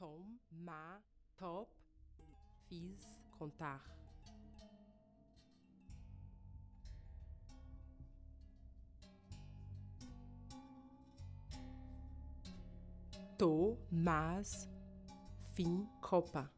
tom, ma, top, fiz, contar. Tô, mas, fim, copa.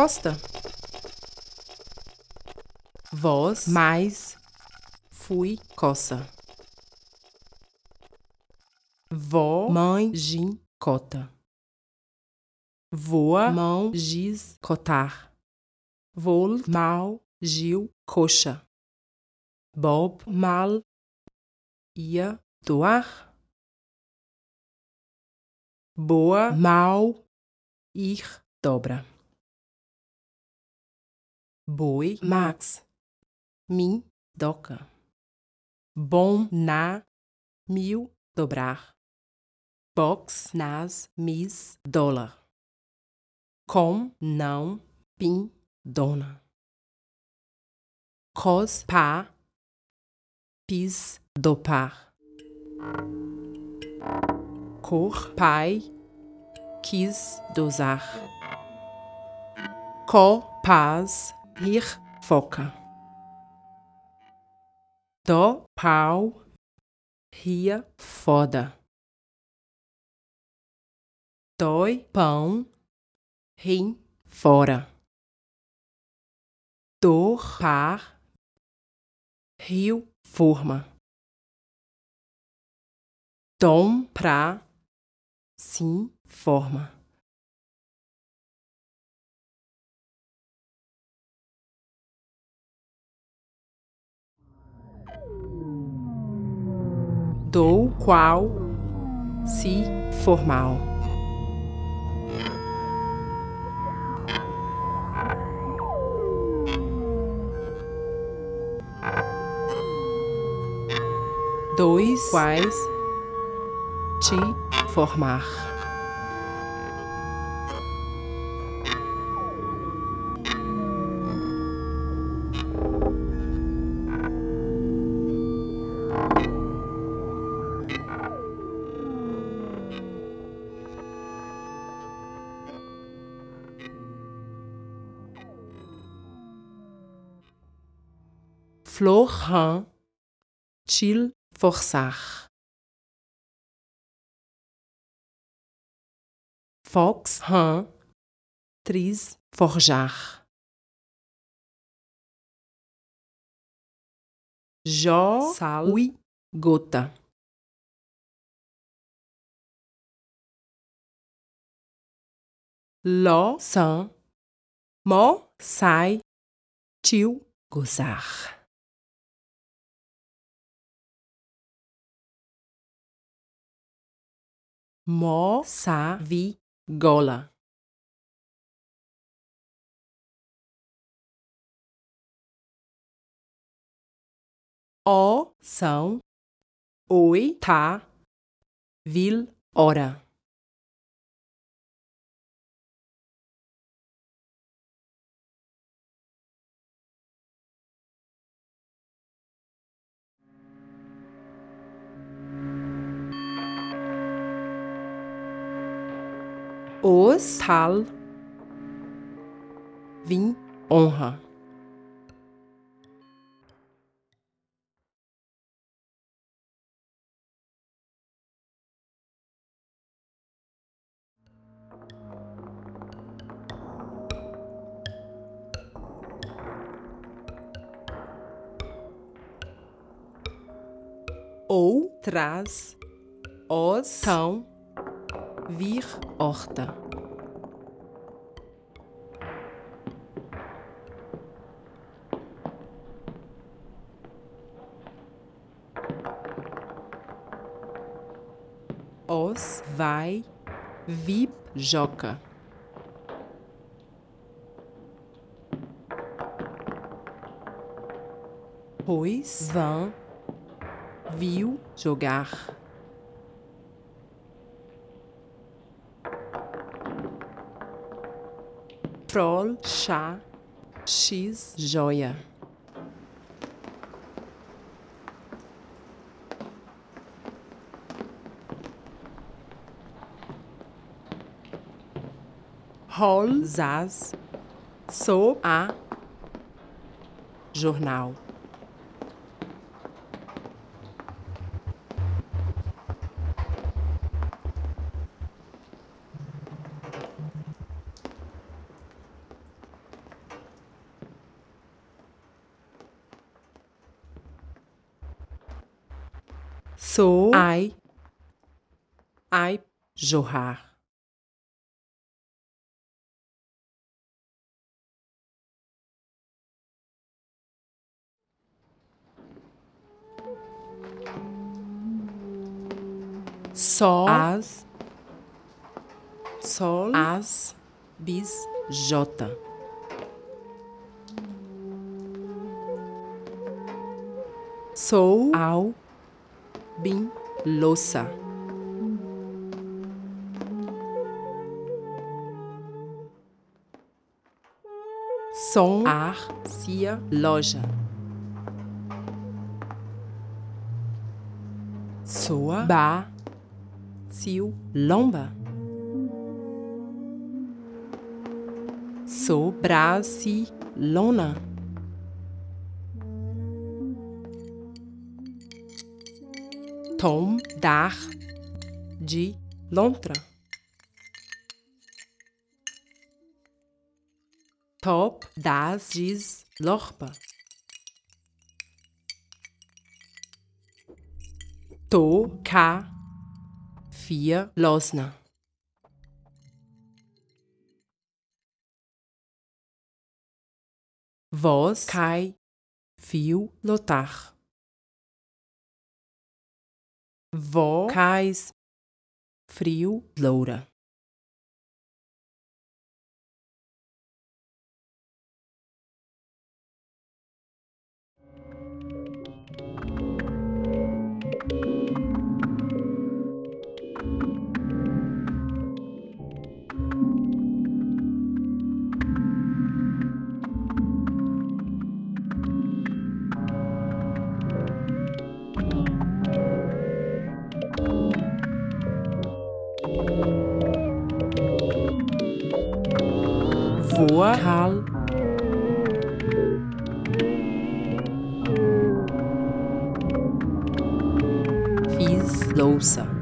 Costa. Voz mais fui coça. Vó, mãe, gin, cota. Voa, mão, giz, cotar. Vol, mal, gil, coxa. Bob, mal, ia, doar. Boa, mal, ir, dobra. Boi, max, min, doca. Bom, na, mil, dobrar. Box, nas, mis, dólar. Com, não, pin, dona. Cos, pá, pis, dopar. Cor, pai, quis, dosar. Co, paz, rir, foca. Dó, pau, ria, foda. Dói, pão, rim, fora. Dor, par, rio, forma. Dom, pra, sim, forma. Dou, qual, si, formal. Dois, quais, te, formar. Rã, til, forçar. Fox, rã, tris, forjar. Jó, sal, ui, gota. Ló, sã, mó, sai, tio, gozar. Mó, sa, vi, gola. Ó, são, oi, tá, vil, hora. Os, tal, vim, honra. Ou, traz, os, tão, vir, horta. Os, vai, vip, joca. Pois, vão, viu, jogar. Troll, chá, x, joia. Rol, zaz, sou, a, jornal. Jorrar. Sol. As. Sol. As. Bis. J. Sou. Ao. Bim. Louça. Som. Ar. Cia. Loja. Soa. Ba. Cio. Lomba. So. Brasi. Lona. Tom. Dar. De. Lontra. Top. Das. Diz. Lorpa. To. Ka. Vier. Losna. Voz. Cai. Fio. Lotar. Vó. Cais. Frio. Loura. Voa. Karl. Fiz louça.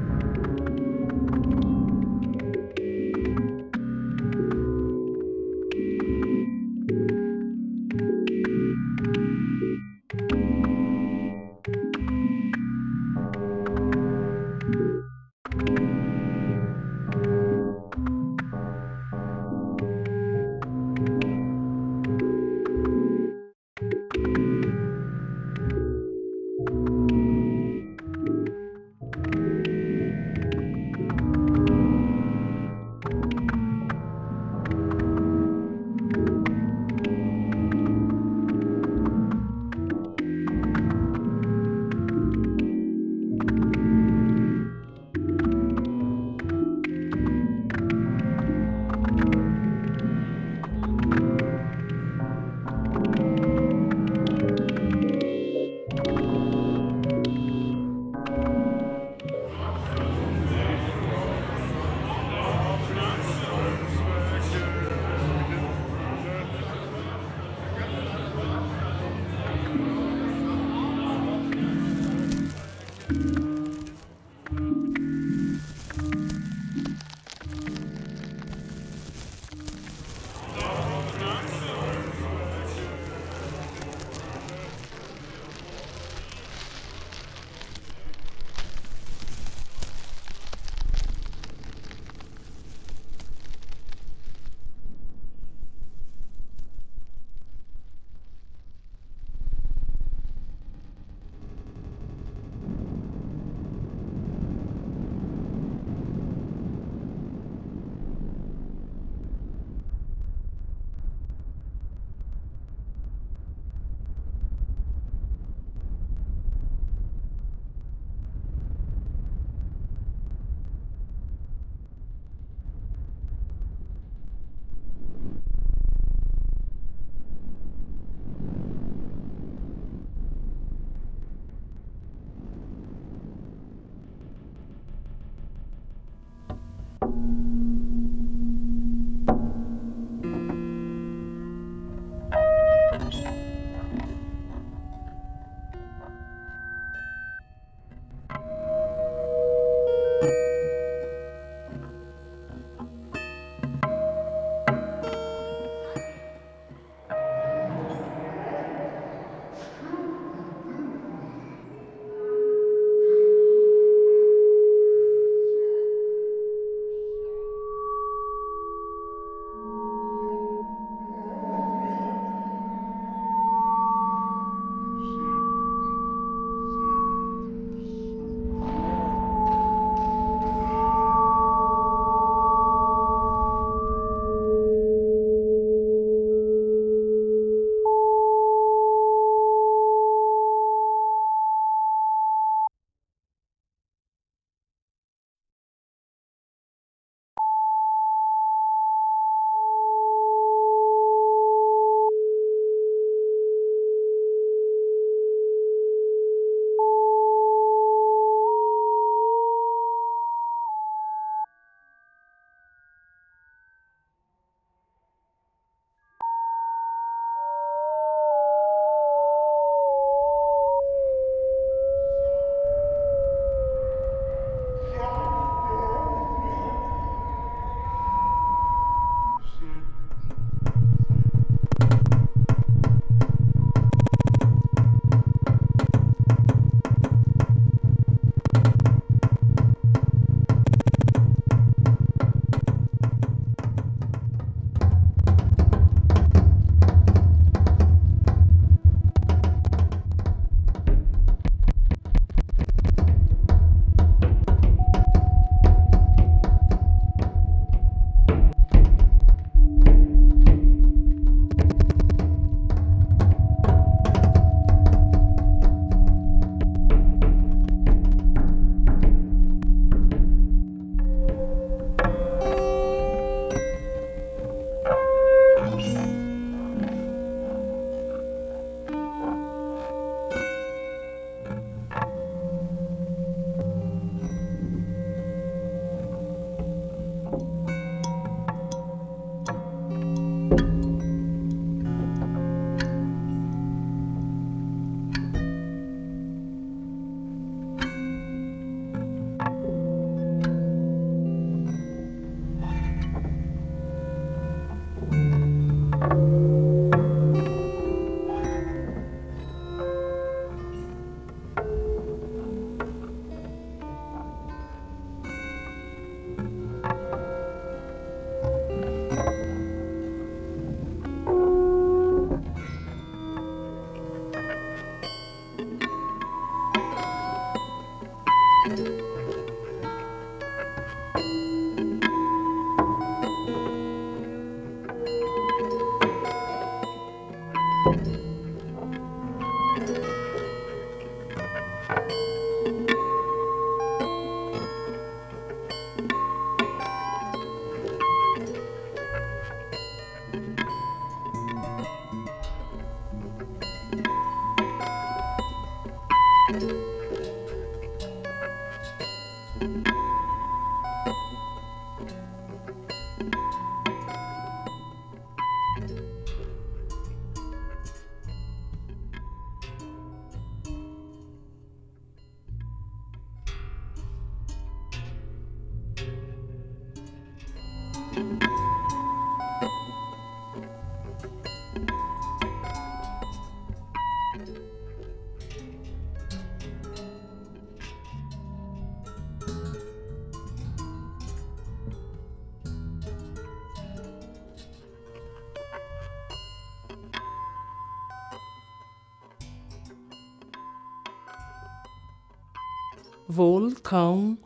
Vulcão,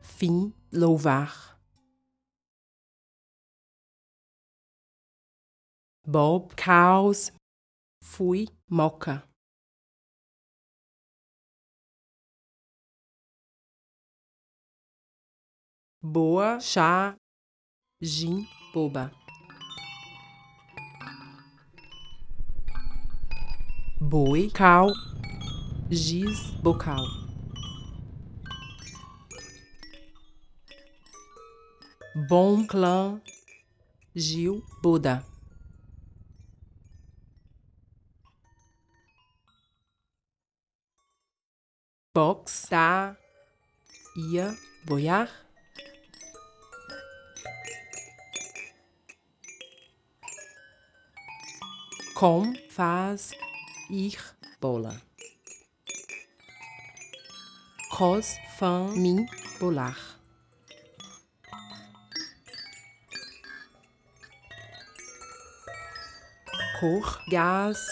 fim, louvar. Bob, caos, fui, moca. Boa, chá, gin, boba. Boi, cal, giz, bocal. Bom clã, Gil, Buda. Box, tá, ia, boiar. Com, faz, ir, bola. Cos, fã, mim, bolar. Cor, gás,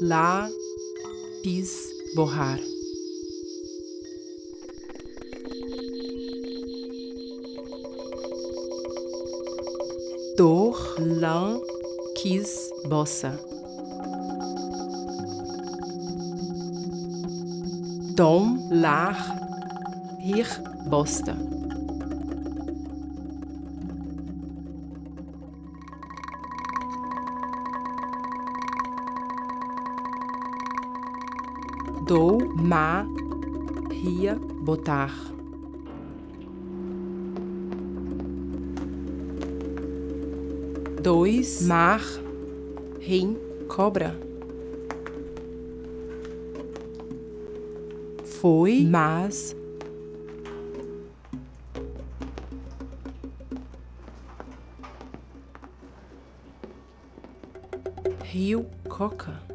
lá, pis, borrar. dor, lã, quis, bossa. Dom, lar, rir, bosta. Ma, ria, botar. dois, mar, rim, cobra. Foi, mas. Rio Coca.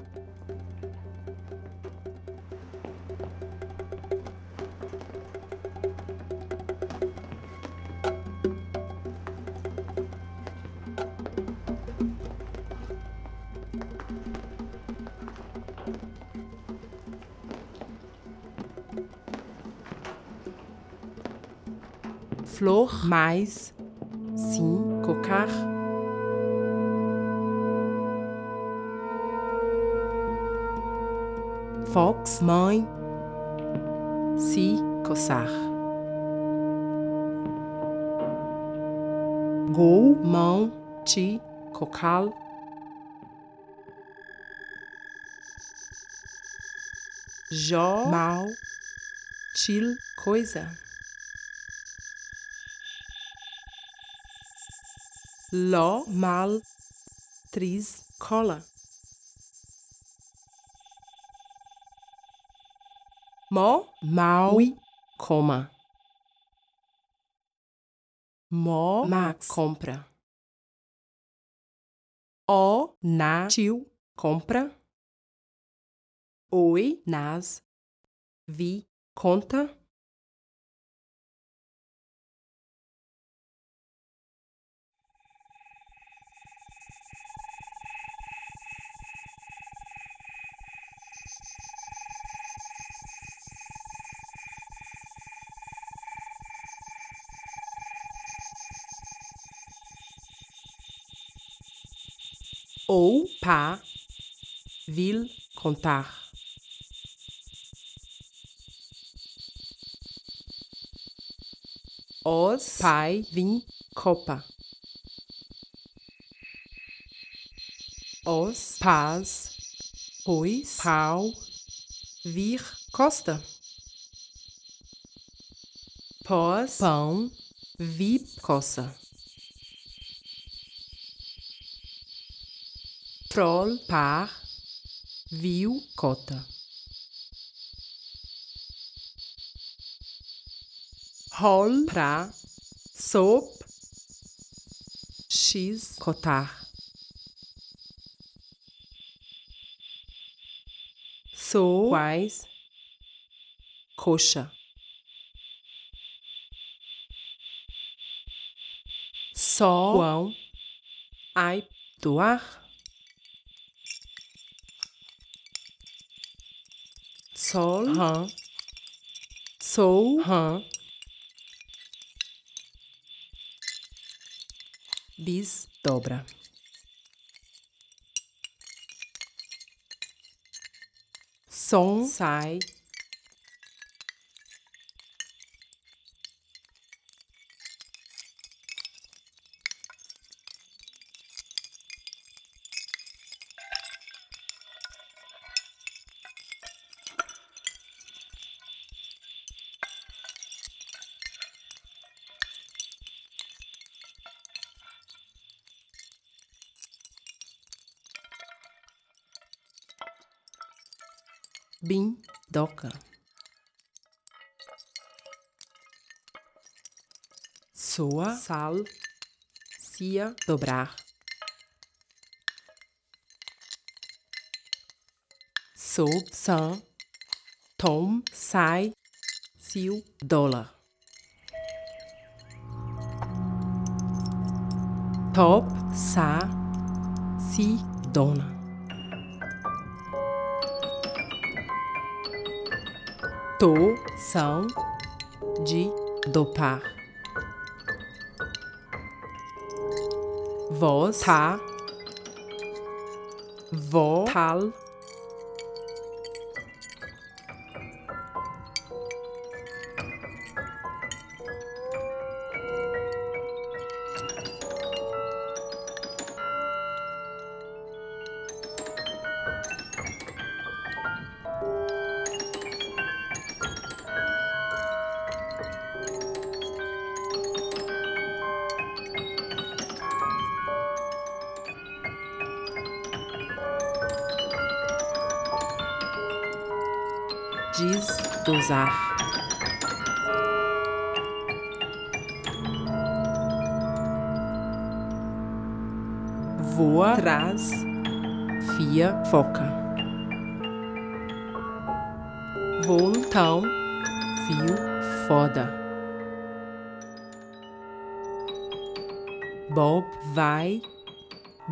Flor mais sim cocar. Fox mãe se coçar. Gol mão ti cocal. Jó, mal, til, coisa. Ló, mal, tris, cola. Mó, mal, ui, coma. Mó, max, compra. Ó, na, tio, compra. Oi, nas, vi, conta. Ou pá vil contar. Os pai vim copa. Os pás pois pau vir costa. Pós pão vip coça. Troll par viu cota. Hol pra soap x cotar. So quais coxa. Quão ai doar. Sol. Hã sou. Hã bis dobra. Som. Sai doca. Soa. Sal. Cia. Dobrar. Sob. San tom. Sai. Sil. Dólar. Top. Sa. Si. Dona. To são de dopar. Voz tá vó foca. Voltão, fio, foda. Bob vai,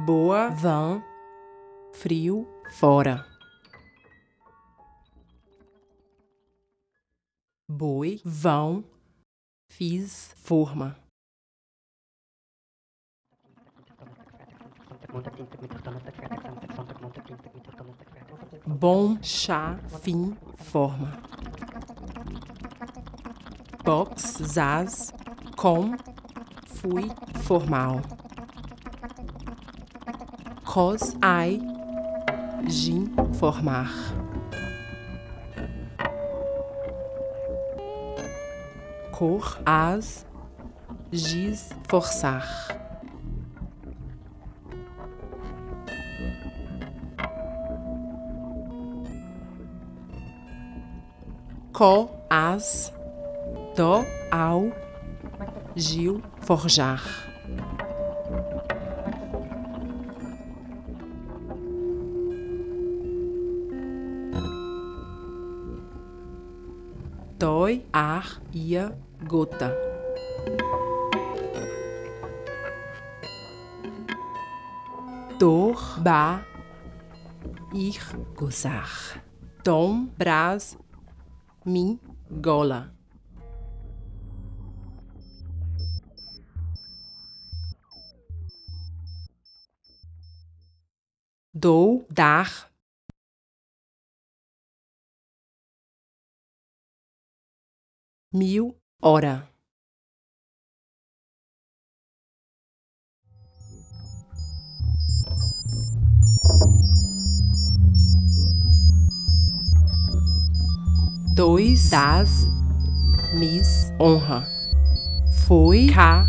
boa, vão, frio, fora. boi, vão, fiz, forma. Bom, chá, fim, forma. Box, zaz, com, fui, formal. Cos, ai, gin, formar. cor, as, giz, forçar. Co, as, do, ao, gil, forjar. Dói, ar, ia, gota. Dor, ba, ir, gozar. Tom, bras, min, gola. dou, dar. Mil, hora. Dois, das, mis, honra. Foi, cá,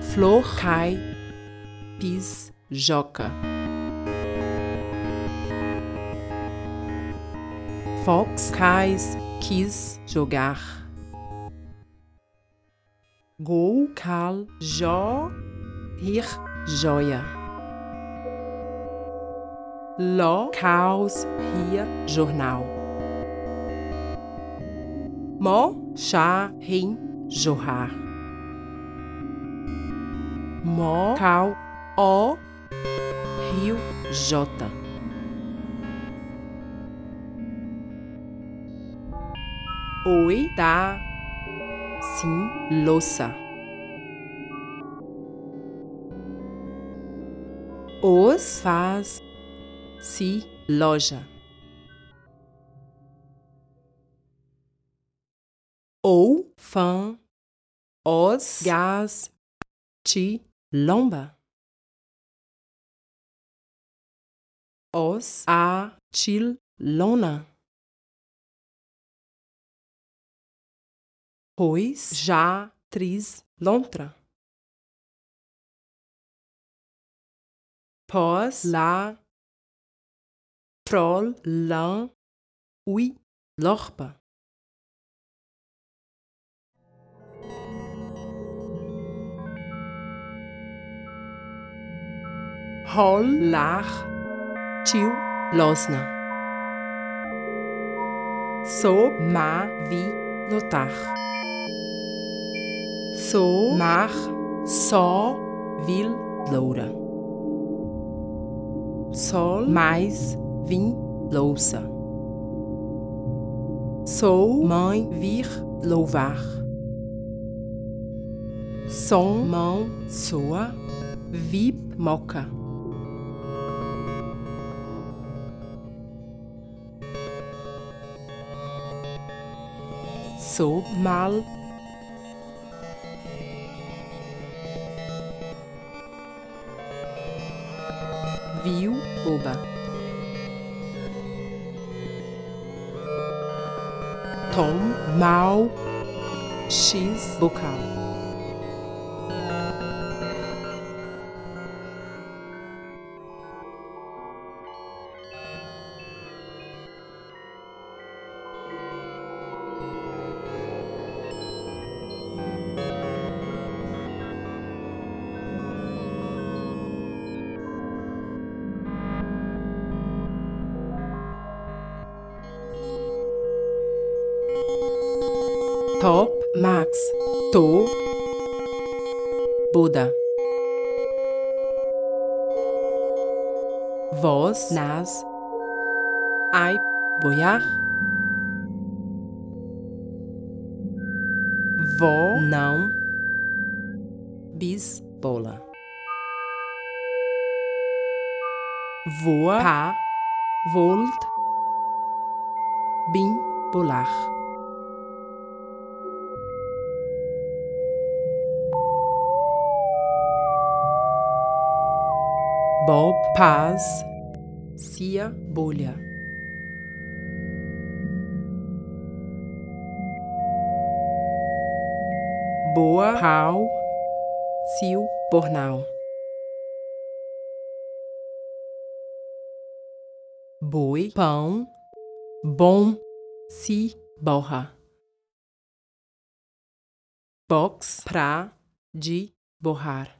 Flor cai, pis joca. Fox cais, quis jogar. Gol cal, jó, rir, joia. Ló, caos, ria, jornal. Mó, chá, rim, jorrar. Mó, cal, ó, rio, jota. Oi dá sim louça. Os faz se loja. Ou fã os gás ti lomba. Os a til lona. Pois já tris lontra. Pós lá prol lan ui lorpa. Hol lach tiu losna. So ma vi lotach. So mach só vil loura. Sol mais vim louça. Sou mãe vir louvar. Som mão soa, vip moca. Sou mal viu boba. Tom mal x bocal. Boiar Vó? Não. Bisbola. Voa? Pá Volt. Bim Bolar Bob Paz. Cia Bolha Boa. Pau. Cio Bornal Boi. Pão. Bom. Se borra. Box. Pra. De. Borrar.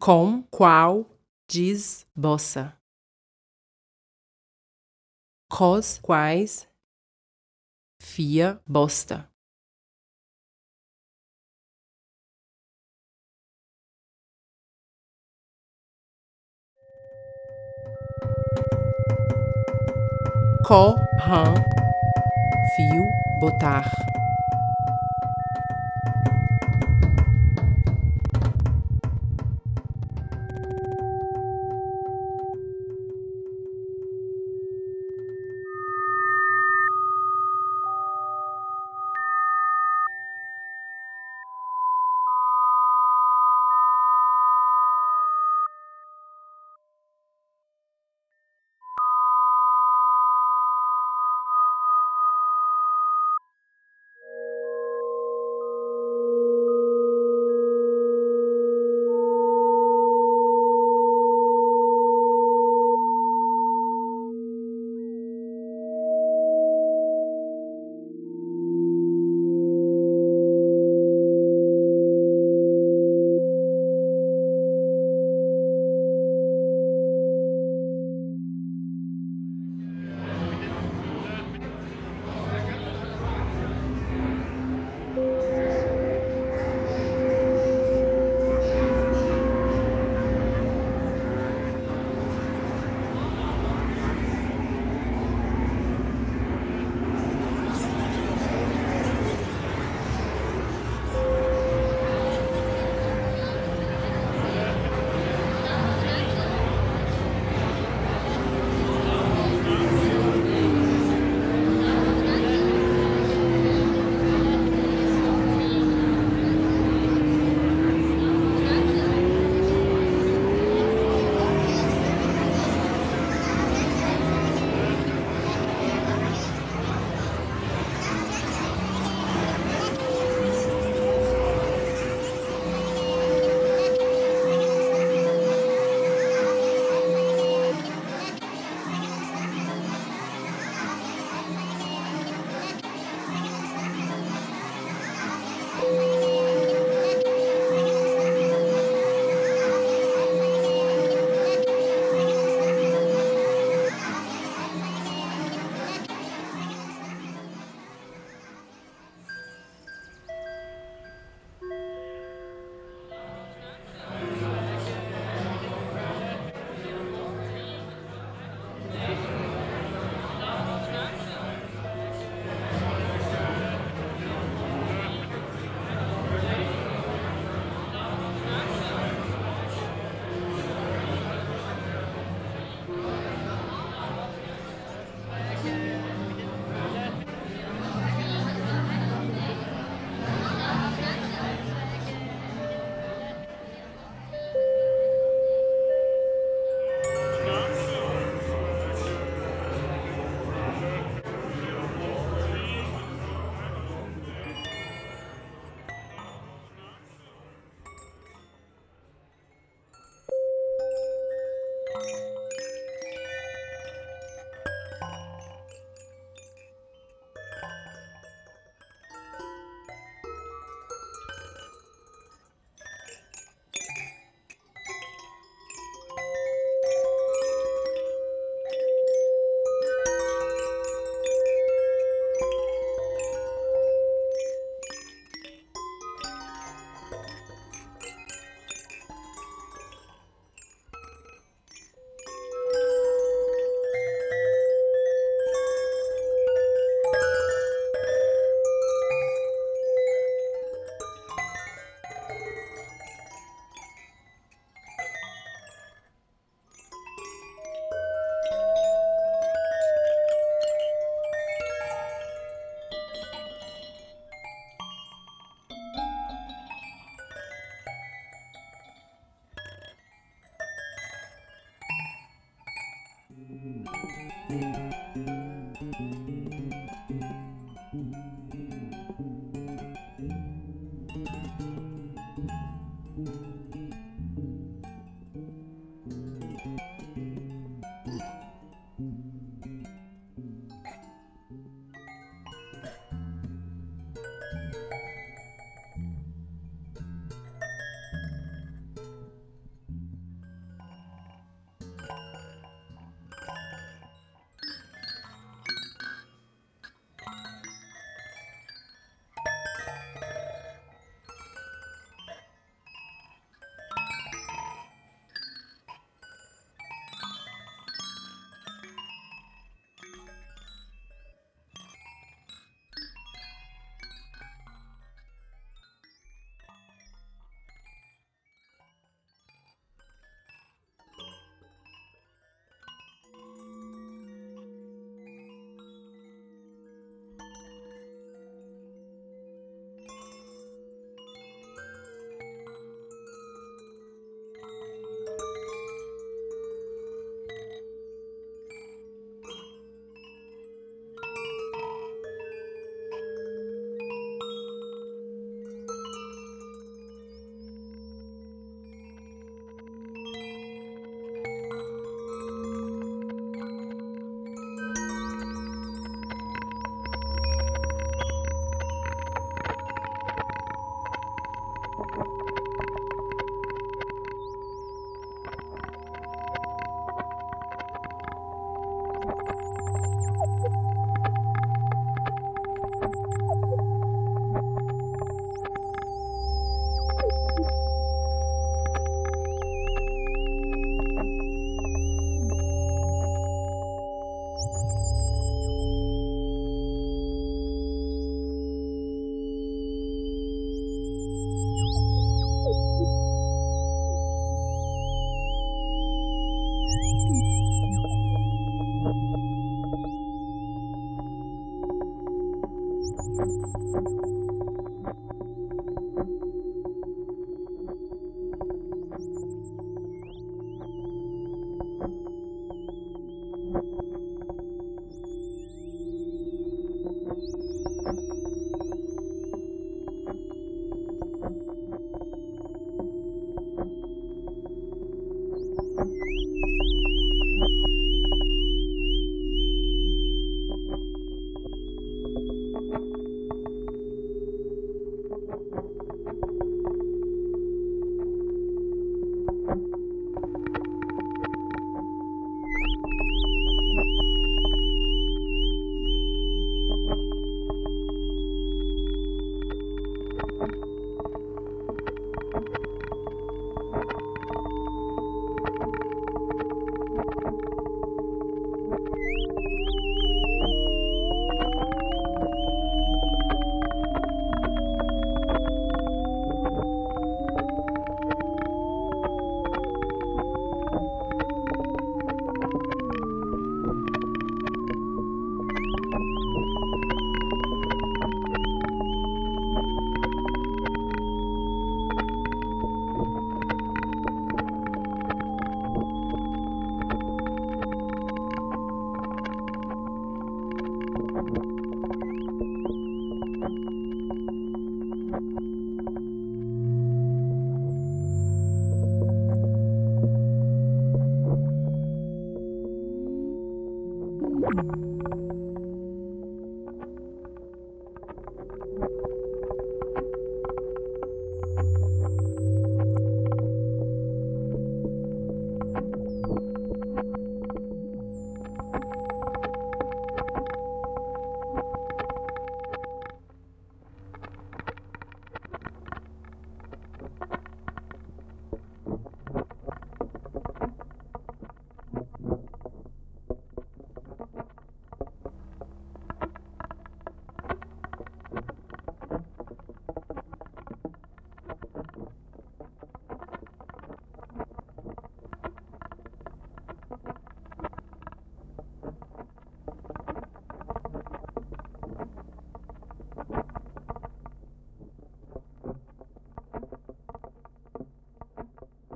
Com. Qual. Diz. Bossa. Cos. Quais. Fia. Bosta. Co, ram, fio, botar.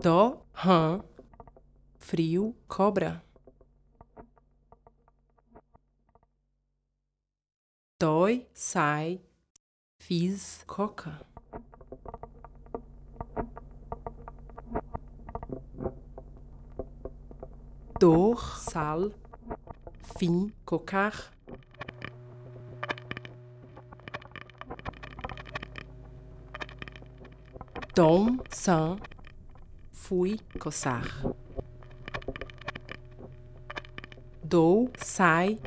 Dó, rã, frio, cobra. Dói, sai, fiz, coca. Dor, sal, fim, cocar. Dom, san, fui, coçar. Dou, sai,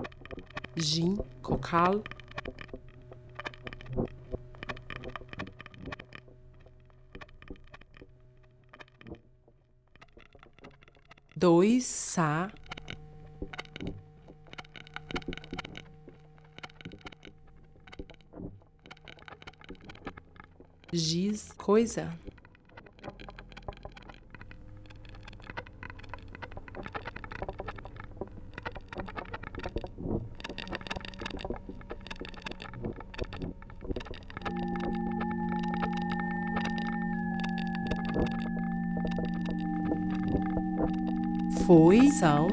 gin, cocal. Dois, sa. Giz, coisa. Foi, são.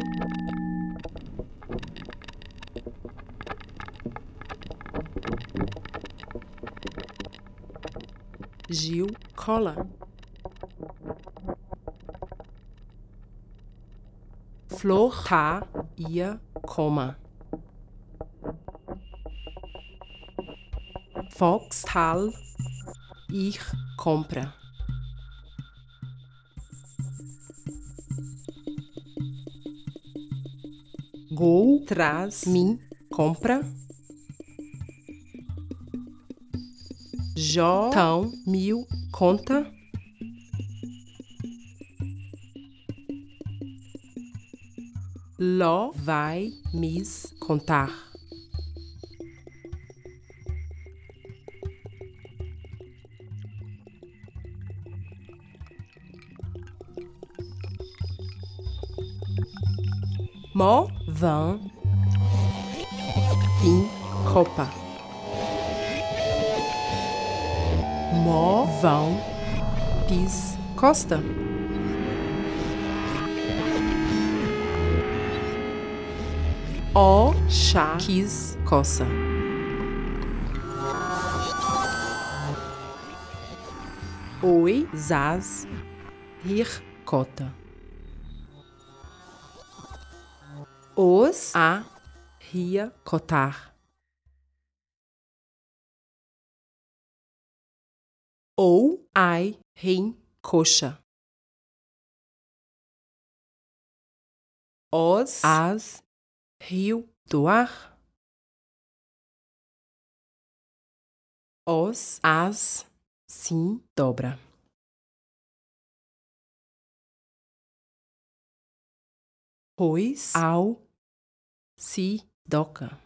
Gil, cola. Flor, tá, ia, coma. Fox, tal, ich, compra. Traz, mim, compra. Jó, tão, mil, conta. Ló, vai, mis, contar. Mó, vão, copa. Mó, vão, pis, costa. O, chá, quis, coça. Oi, zaz, rir, cota. Os, a, ria, cotar. Ou, ai, rim, coxa. Os, as, rio, doar. Os, as, sim, dobra. Pois, ao, si, doca.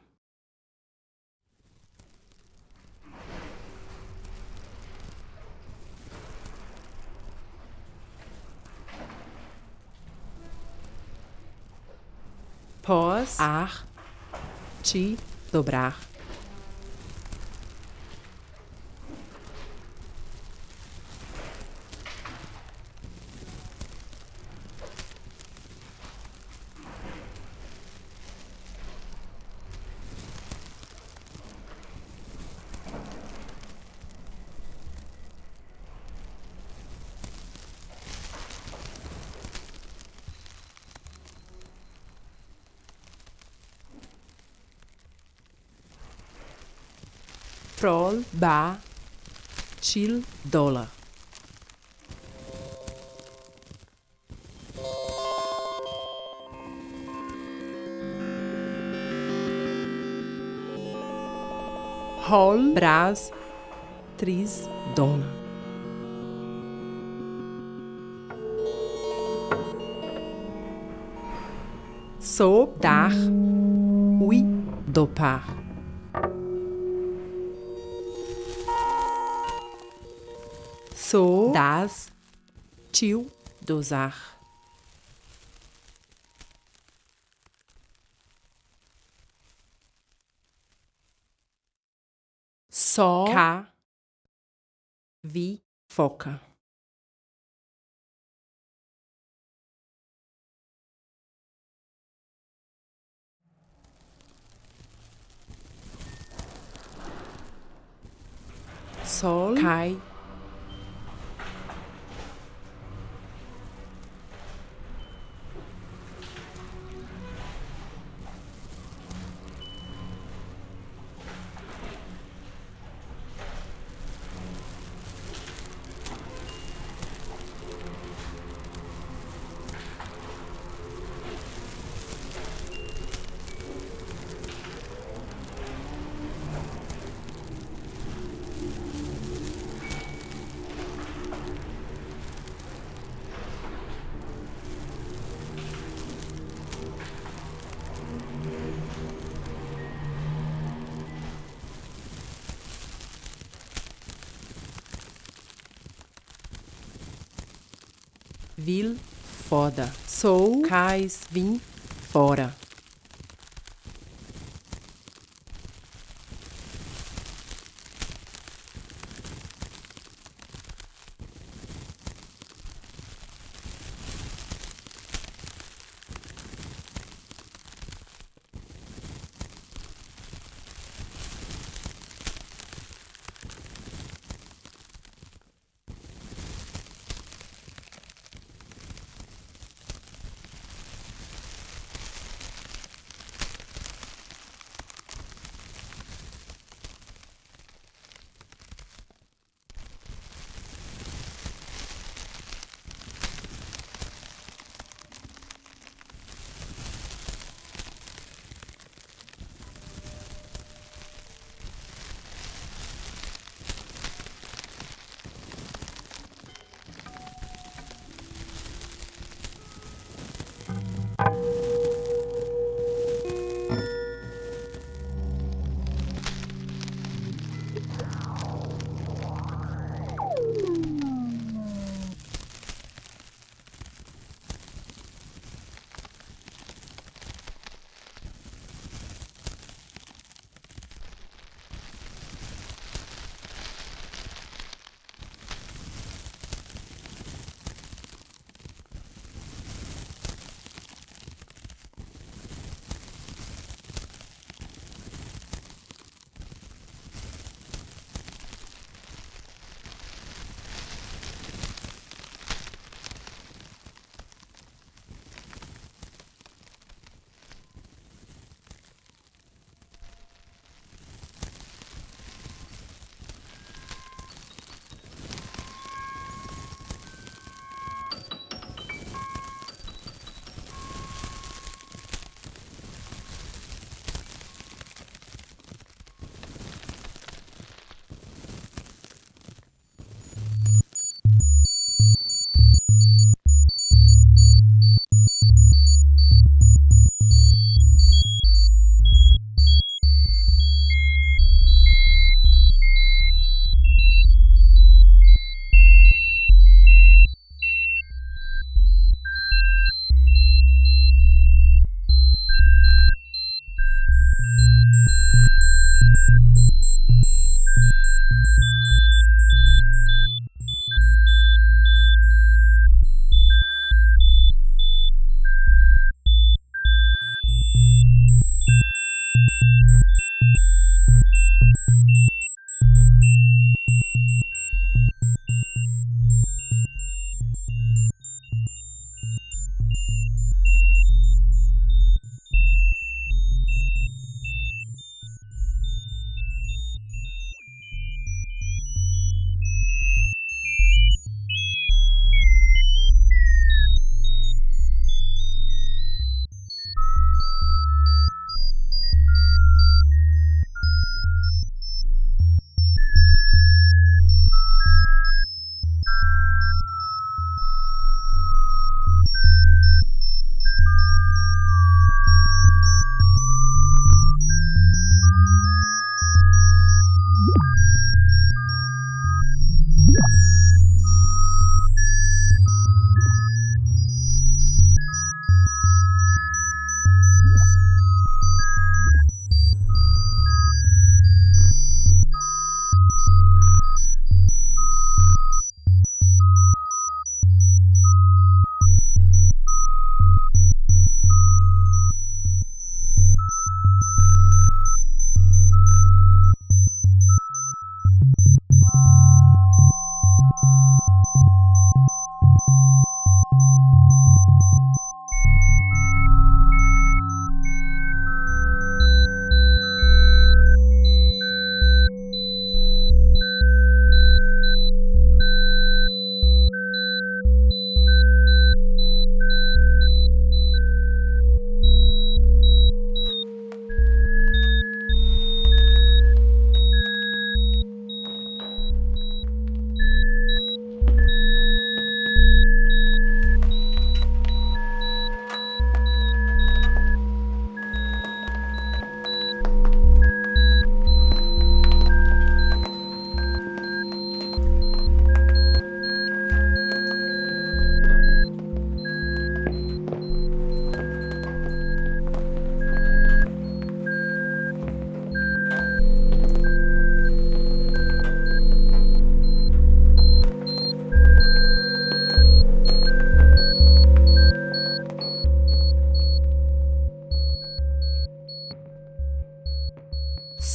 Pós, ar, ti, dobrar. Prol, ba, chil, dólar. Hol, bras, tris, dona. So, dar, ui, dopar. So, das, tio, dosar. Só, cá, vi, foca. sol cai vil foda. Sou, cais, vim, fora.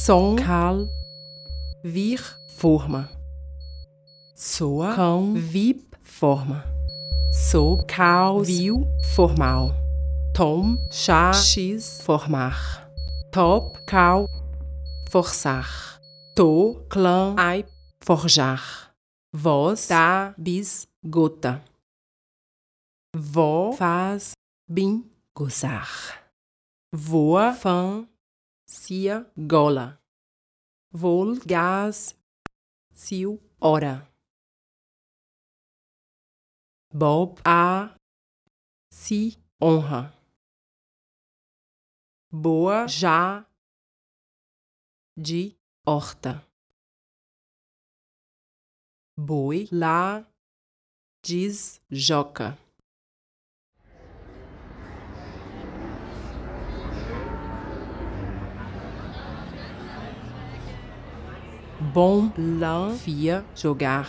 Som, cal, vir, forma. Soa, cão, vip, forma. So, cal, viu, formal. Tom, chá, x, formar. Top, cal, forçar. To, clã, ai, forjar. Voz, tá, bis, gota. Vó, faz, bim, gozar. Voa, fã, cia, gola. Vol, gás, sil, hora. Bob, a, si, honra. Boa, já, de, horta. Boi, lá, diz, joca. Bom, lã, via, jogar.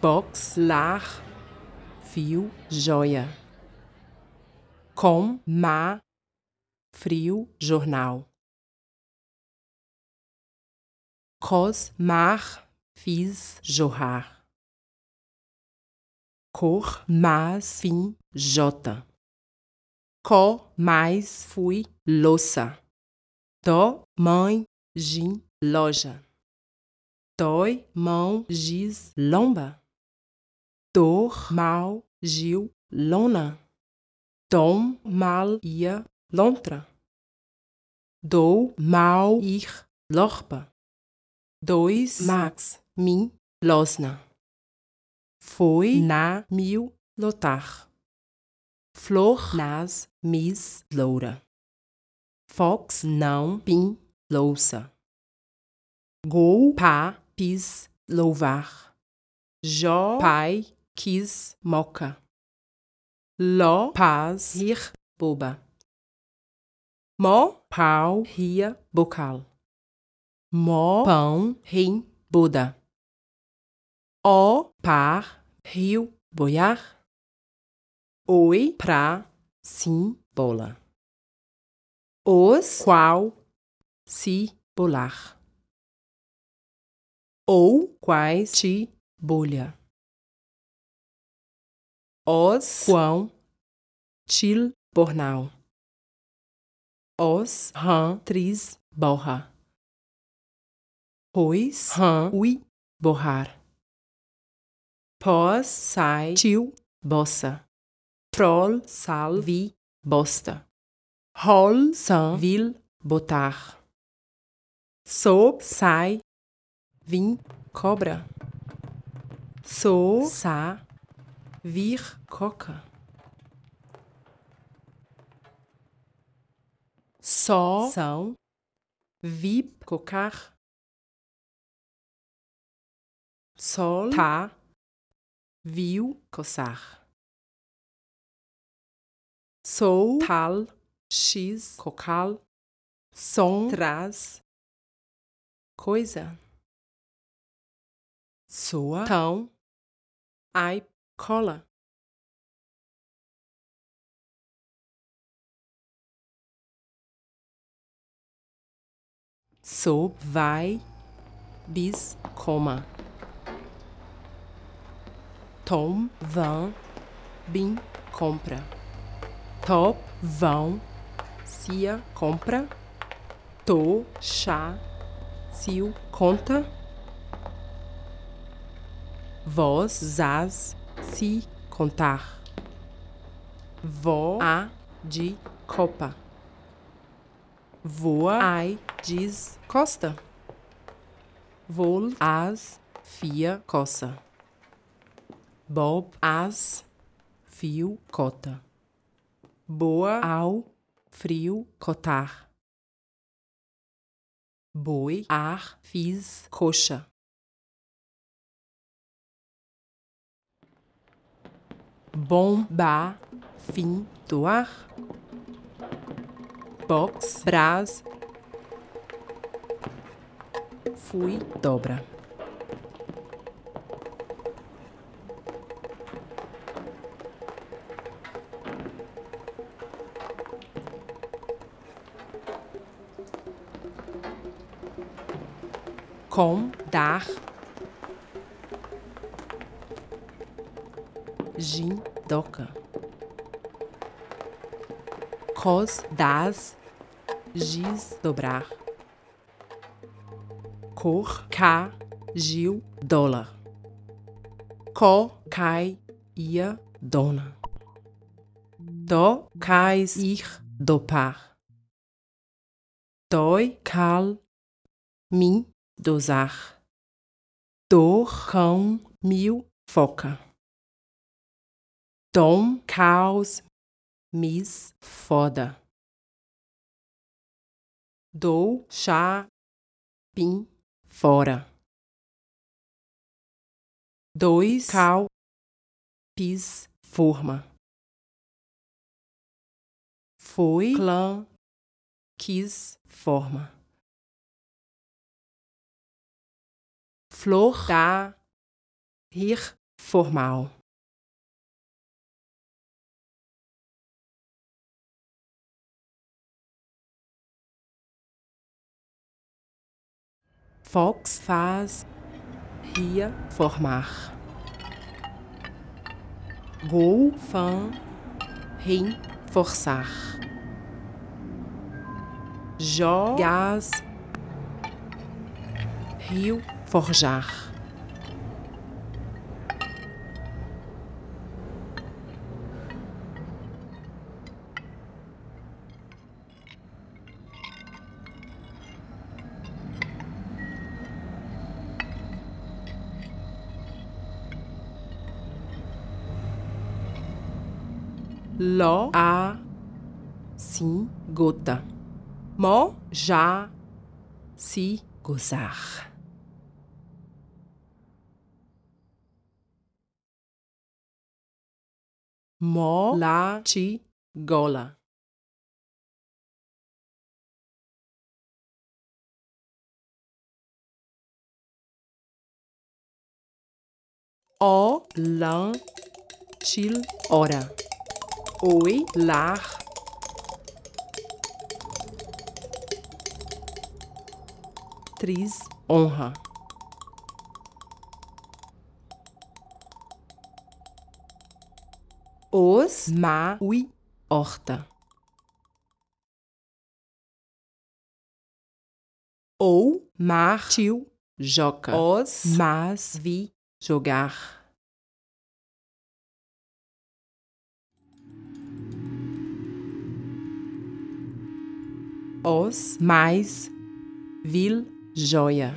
Box, lar, fio, joia. Com, má, frio, jornal. Cos, mar, fiz, jorrar. Cor, mas, fim, jota. Co, mais, fui, louça. Dó, mãe, gin, loja. Dói, mão, giz, lomba. Dor, mal, gil, lona. Dom, mal, ia, lontra. Dou, mal, ir, lorpa. Dois, max, min, losna. Foi, na, mil, lotar. Flor, nas, mis, loura. Fox, não, pin, louça. Gol, pá, pis, louvar. Jó, pai, quis, moca. Ló, paz, rir, boba. Mó, pau, ria, bocal. Mó, pão, rim, Buda. Ó, par, rio, boiar. Oi, pra, sim, bola. Os, qual, si, bolar. Ou, quais, ti, bolha. Os, quão, til, bornal. Os, rã, tris, borra. Pois, rã, ui, borrar. Pós, sai, tio, bossa. Troll, sal, vi, bosta. Rol, san, vil, botar. Sob, sai, vim, cobra. So, sa, vir, coca. Só, são, vip, cocar. Sol, tá, viu, coçar. Sou, tal, x, cocal. Som, traz, coisa. Soa, tão, ai, cola. Sob, vai, bis, coma. Tom, vão, bim, compra. Top, vão, cia, compra. To, chá, sil, conta. Voz, zaz, si, contar. Vó, a, de, copa. Voa, ai, diz, costa. Vol, as, fia, coça. Bob, as, fio, cota. Boa, ao, frio, cotar. Boi, ar, fiz, coxa. bomba, fim do ar, box, braz, fui, dobra. Com, dar, Jin, doca. Cos, das. Giz, dobrar. Cor, ca, gil, dólar. Co, cai, ia, dona. Do, cais, ir, dopar. Dói, cal, mim, dosar. Dor, cão, mil, foca. Dom, caos, mis, foda. Dou, chá, pim, fora. Dois, cal, pis, forma. Foi, clã, quis, forma. Flor, dá, rir, formal. Fox faz, ria, formar. Gol, fã, rim, forçar. Jó, gás, rio, forjar. Ló, a, sim, gota. Mó, já, se, gozar. Mó, lá, ti, gola. Ó, lã, til, hora. Oi, lar. Tris, honra. Os, ma, ui, horta. Ou, mar, tio, joca. Os, mas, vi, jogar. Os, mais, vil, joia.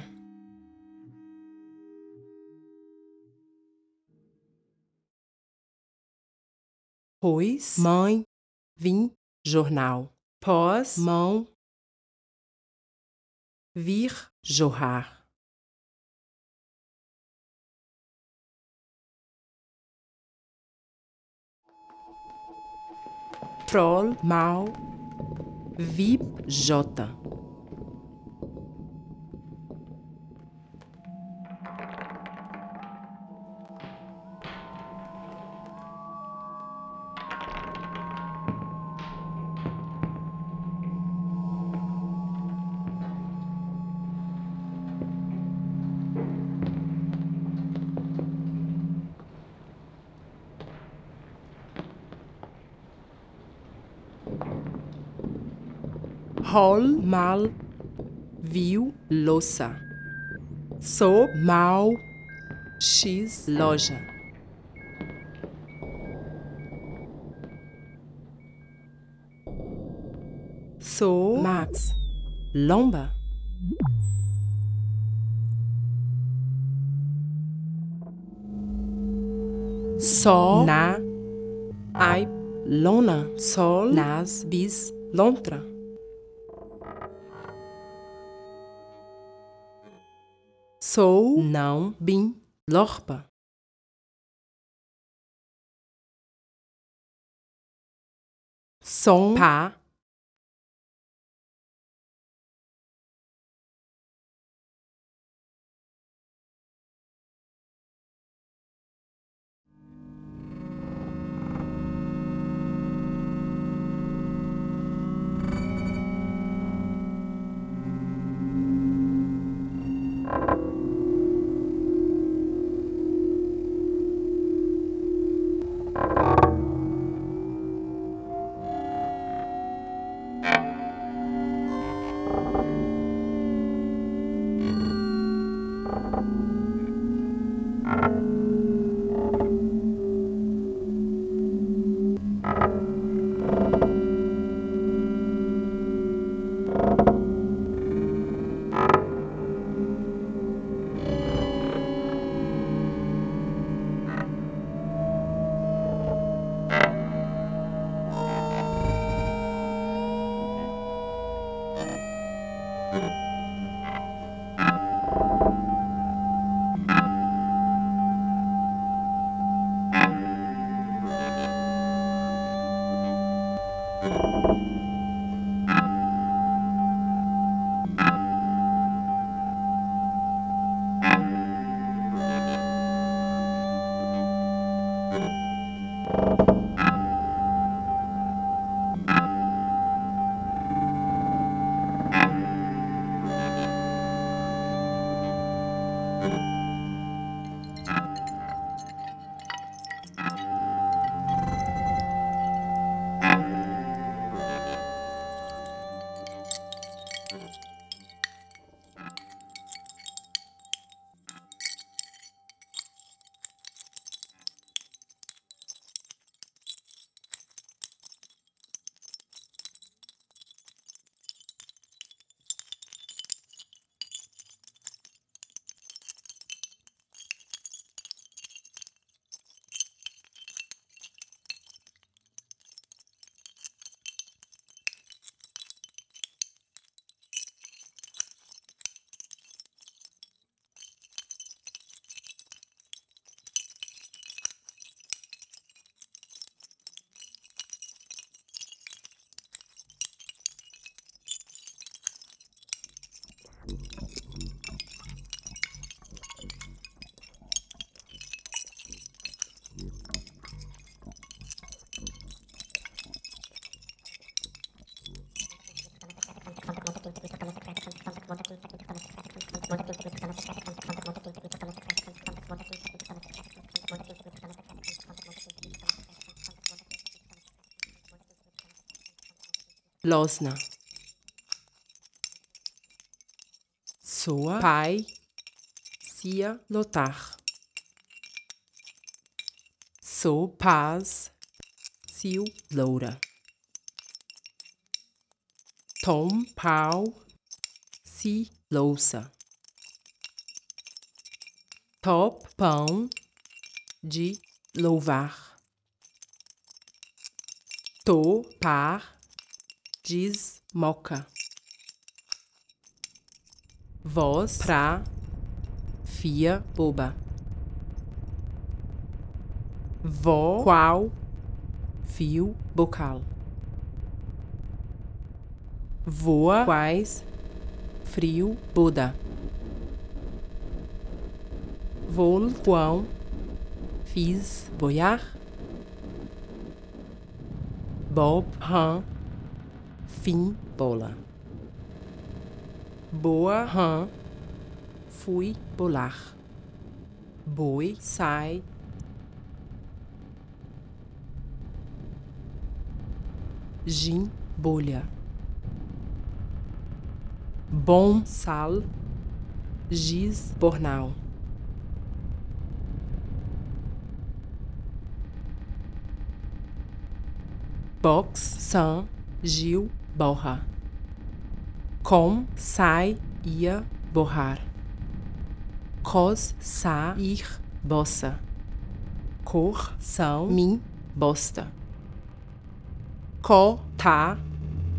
Pois, mãe, vim, jornal. Pós, mão, vir, jorrar. Troll, mal, VIP J. Hol, mal, viu, louça. Sou, mal, x, loja. Sou, max, lomba. Sol, na, ai, lona, sol, nas, bis, lontra. Sou, não, bim, lorpa. Som, pá. Losna. Soa, pai, sia, lotar. Sou, paz, sil, loura. Tom, pau, si, louça. Top, pão, de louvar. To, par, diz moca. Voz pra fia boba. Vó qual fio bocal. Voa quais frio Buda. Vol quão fiz boiar. Bob han fim bola. Boa rã, fui bolar. Boi sai. Gin bolha. Bom sal, giz bornal. Box, San, Gil, borra. Com, sai, ia, borrar. Cos, sa, ir, bossa. Cor, são, mim, bosta. Co, tá,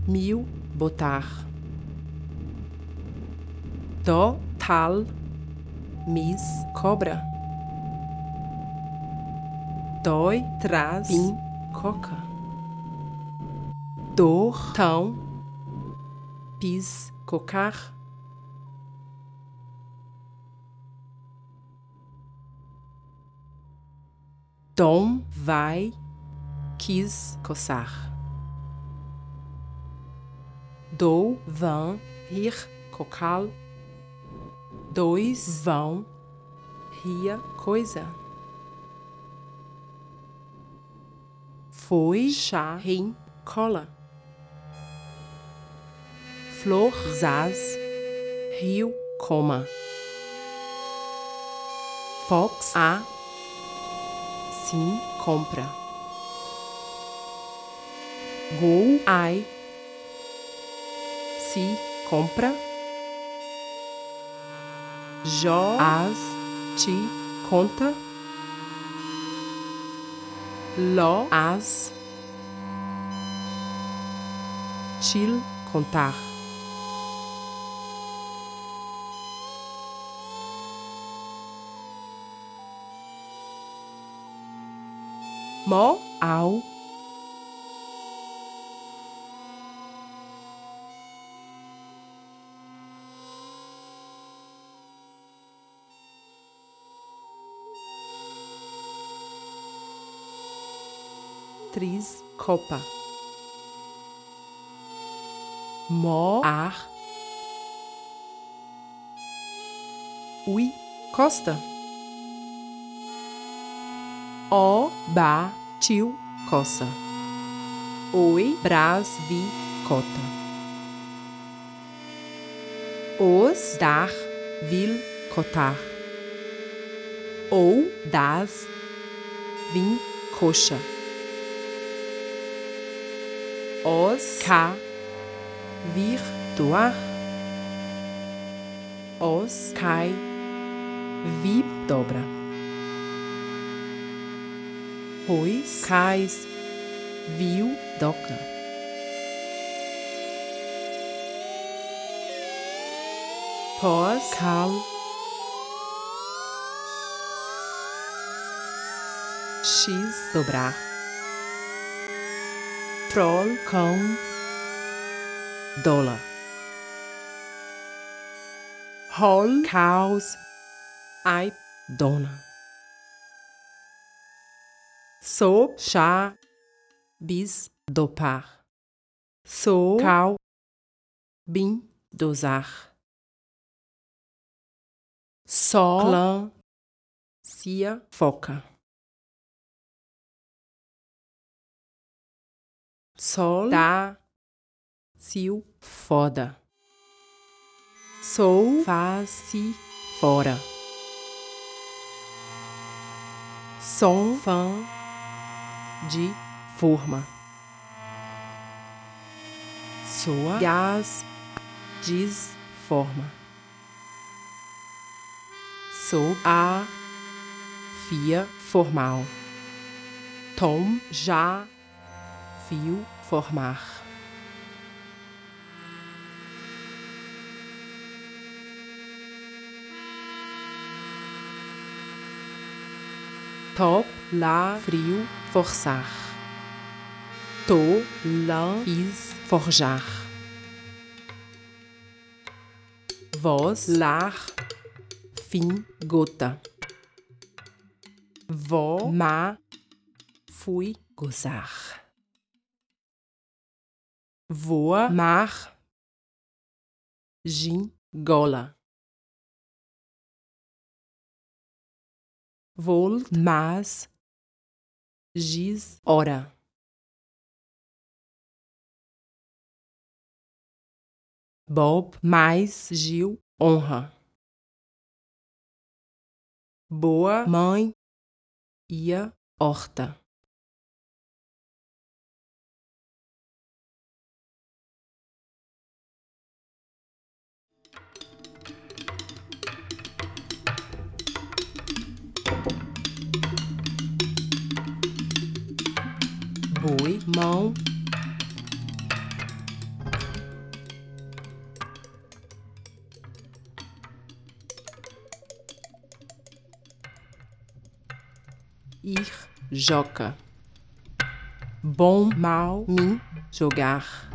mil, botar. Do, tal, mis, cobra. Dói, traz, pim, coca. Dor, tão, pis, cocar. Dom, vai, quis, coçar. Dou, vão, rir, cocal. Dois, vão, ria, coisa. Foi, chá, rim, cola. Flor, zaz, rio, coma. Fox, a, sim, compra. Go, ai, se, compra. Jó, as, ti, conta. Ló, as, til, contar. Mó, au. Tris, copa. Mó, ar. Ui, costa. O, ba, tio, coça. Oi, bras, vi, cota. Os, dar, vil, cotar. Ou, das, vim, coxa. Os, ca, vir, doar. Os, cai, vi, dobra. Pois, cais, viu, doca. Pós, cal, x, dobrar. Troll, cão, dólar. Hol, caos, ai, dona. So, chá, bis, dopar. So, cal, bim, dosar. Só, clã, cia, foca. Sol, dá, sil, foda. Sou, faz, fora. Som, fã, de forma. Soa, gás, diz, forma. Sou, a, fia, formal. Tom, já, fio, formar. Top, lá, frio, forçar. Tô, lã, fiz, forjar. Voz, lar, fim, gota. Vó, má, fui, gozar. Voa, mar, gin, gola. Vol, mas, giz, hora. Bob, mais, Gil, honra. Boa, mãe, ia, horta. Boi, mão, ir, joca. Bom, mal, mim, jogar.